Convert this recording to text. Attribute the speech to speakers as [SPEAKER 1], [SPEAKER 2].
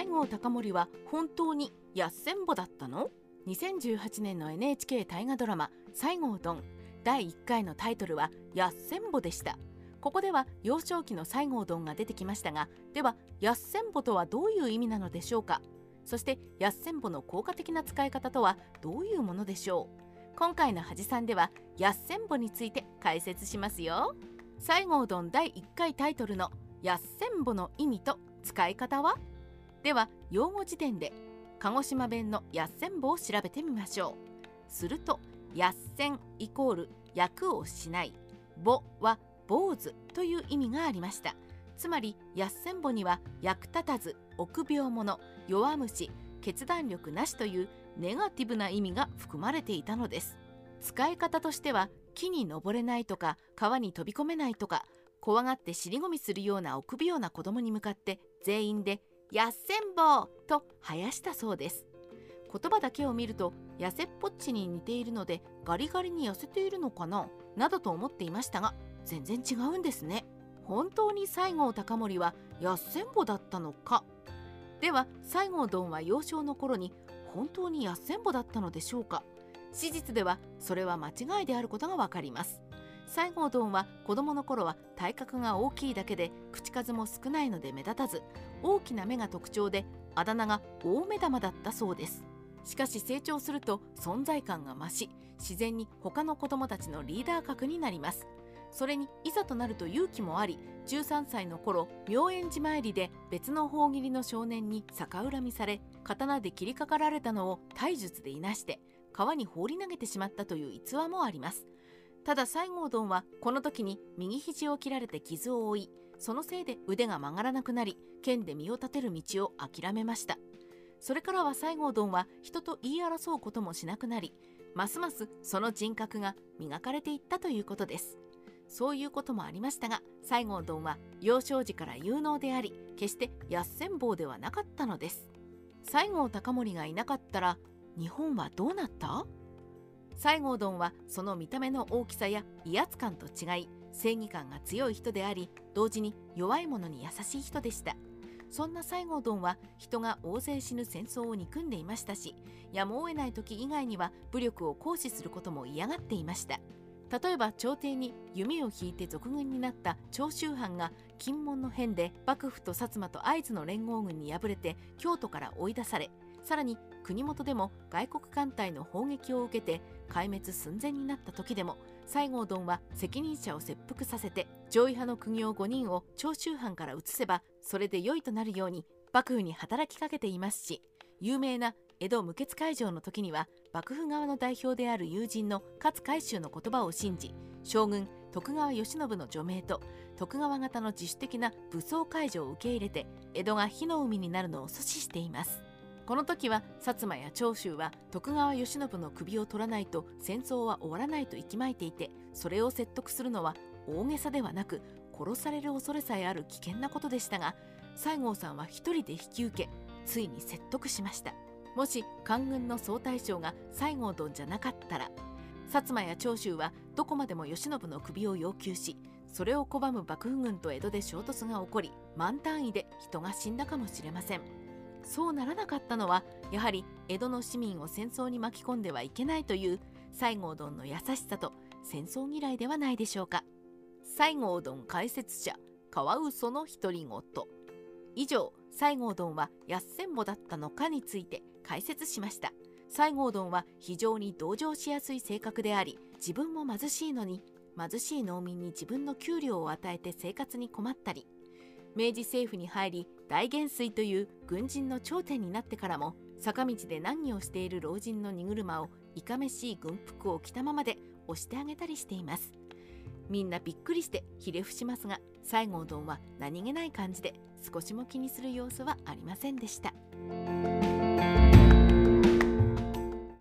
[SPEAKER 1] 西郷隆盛は本当にやっせんぼだったの？2018年の NHK 大河ドラマ「西郷どん」第1回のタイトルは「やっせんぼ」でした。ここでは幼少期の西郷どんが出てきましたがではやっせんぼとはどういう意味なのでしょうか？そしてやっせんぼの効果的な使い方とはどういうものでしょう？今回の恥さんではやっせんぼについて解説しますよ。西郷どん第1回タイトルのやっせんぼの意味と使い方は？では用語辞典で鹿児島弁のやっせんぼを調べてみましょう。するとやっせんイコール役をしないぼは坊主という意味がありました。つまりやっせんぼには役立たず臆病者弱虫決断力なしというネガティブな意味が含まれていたのです。使い方としては木に登れないとか川に飛び込めないとか怖がって尻込みするような臆病な子供に向かって全員で「やっせんぼう!」と生やしたそうです。言葉だけを見ると痩せっぽっちに似ているのでガリガリに痩せているのかななどと思っていましたが全然違うんですね。本当に西郷隆盛はやっせんぼだったのか。では西郷どんは幼少の頃に本当にやっせんぼだったのでしょうか。史実ではそれは間違いであることがわかります。西郷どんは子供の頃は体格が大きいだけで口数も少ないので目立たず大きな目が特徴であだ名が大目玉だったそうです。しかし成長すると存在感が増し自然に他の子供たちのリーダー格になります。それにいざとなると勇気もあり13歳の頃妙円寺参りで別の法切りの少年に逆恨みされ刀で切りかかられたのを体術でいなして川に放り投げてしまったという逸話もあります。ただ西郷どんはこの時に右肘を切られて傷を負いそのせいで腕が曲がらなくなり剣で身を立てる道を諦めました。それからは西郷どんは人と言い争うこともしなくなりますますその人格が磨かれていったということです。そういうこともありましたが西郷どんは幼少時から有能であり決してやっせん坊ではなかったのです。西郷隆盛がいなかったら日本はどうなった？西郷どんはその見た目の大きさや威圧感と違い正義感が強い人であり同時に弱い者に優しい人でした。そんな西郷どんは人が大勢死ぬ戦争を憎んでいましたしやむを得ない時以外には武力を行使することも嫌がっていました。例えば朝廷に弓を引いて賊軍になった長州藩が金門の変で幕府と薩摩と会津の連合軍に敗れて京都から追い出されさらに国元でも外国艦隊の砲撃を受けて壊滅寸前になった時でも西郷どんは責任者を切腹させて上位派の苦行5人を長州藩から移せばそれで良いとなるように幕府に働きかけていますし有名な江戸無血会場の時には幕府側の代表である友人の勝海舟の言葉を信じ将軍徳川慶喜の除名と徳川方の自主的な武装解除を受け入れて江戸が火の海になるのを阻止しています。この時は薩摩や長州は徳川慶喜の首を取らないと戦争は終わらないと息巻いていてそれを説得するのは大げさではなく殺される恐れさえある危険なことでしたが西郷さんは一人で引き受けついに説得しました。もし官軍の総大将が西郷どんじゃなかったら薩摩や長州はどこまでも慶喜の首を要求しそれを拒む幕府軍と江戸で衝突が起こり万単位で人が死んだかもしれません。そうならなかったのはやはり江戸の市民を戦争に巻き込んではいけないという西郷どんの優しさと戦争嫌いではないでしょうか。西郷どん解説者カワウソの独り言。以上西郷どんはやっせんぼだったのかについて解説しました。西郷どんは非常に同情しやすい性格であり自分も貧しいのに貧しい農民に自分の給料を与えて生活に困ったり明治政府に入り大元帥という軍人の頂点になってからも坂道で難儀をしている老人の荷車をいかめしい軍服を着たままで押してあげたりしていますみんなびっくりしてひれ伏しますが西郷どんは何気ない感じで少しも気にする様子はありませんでした。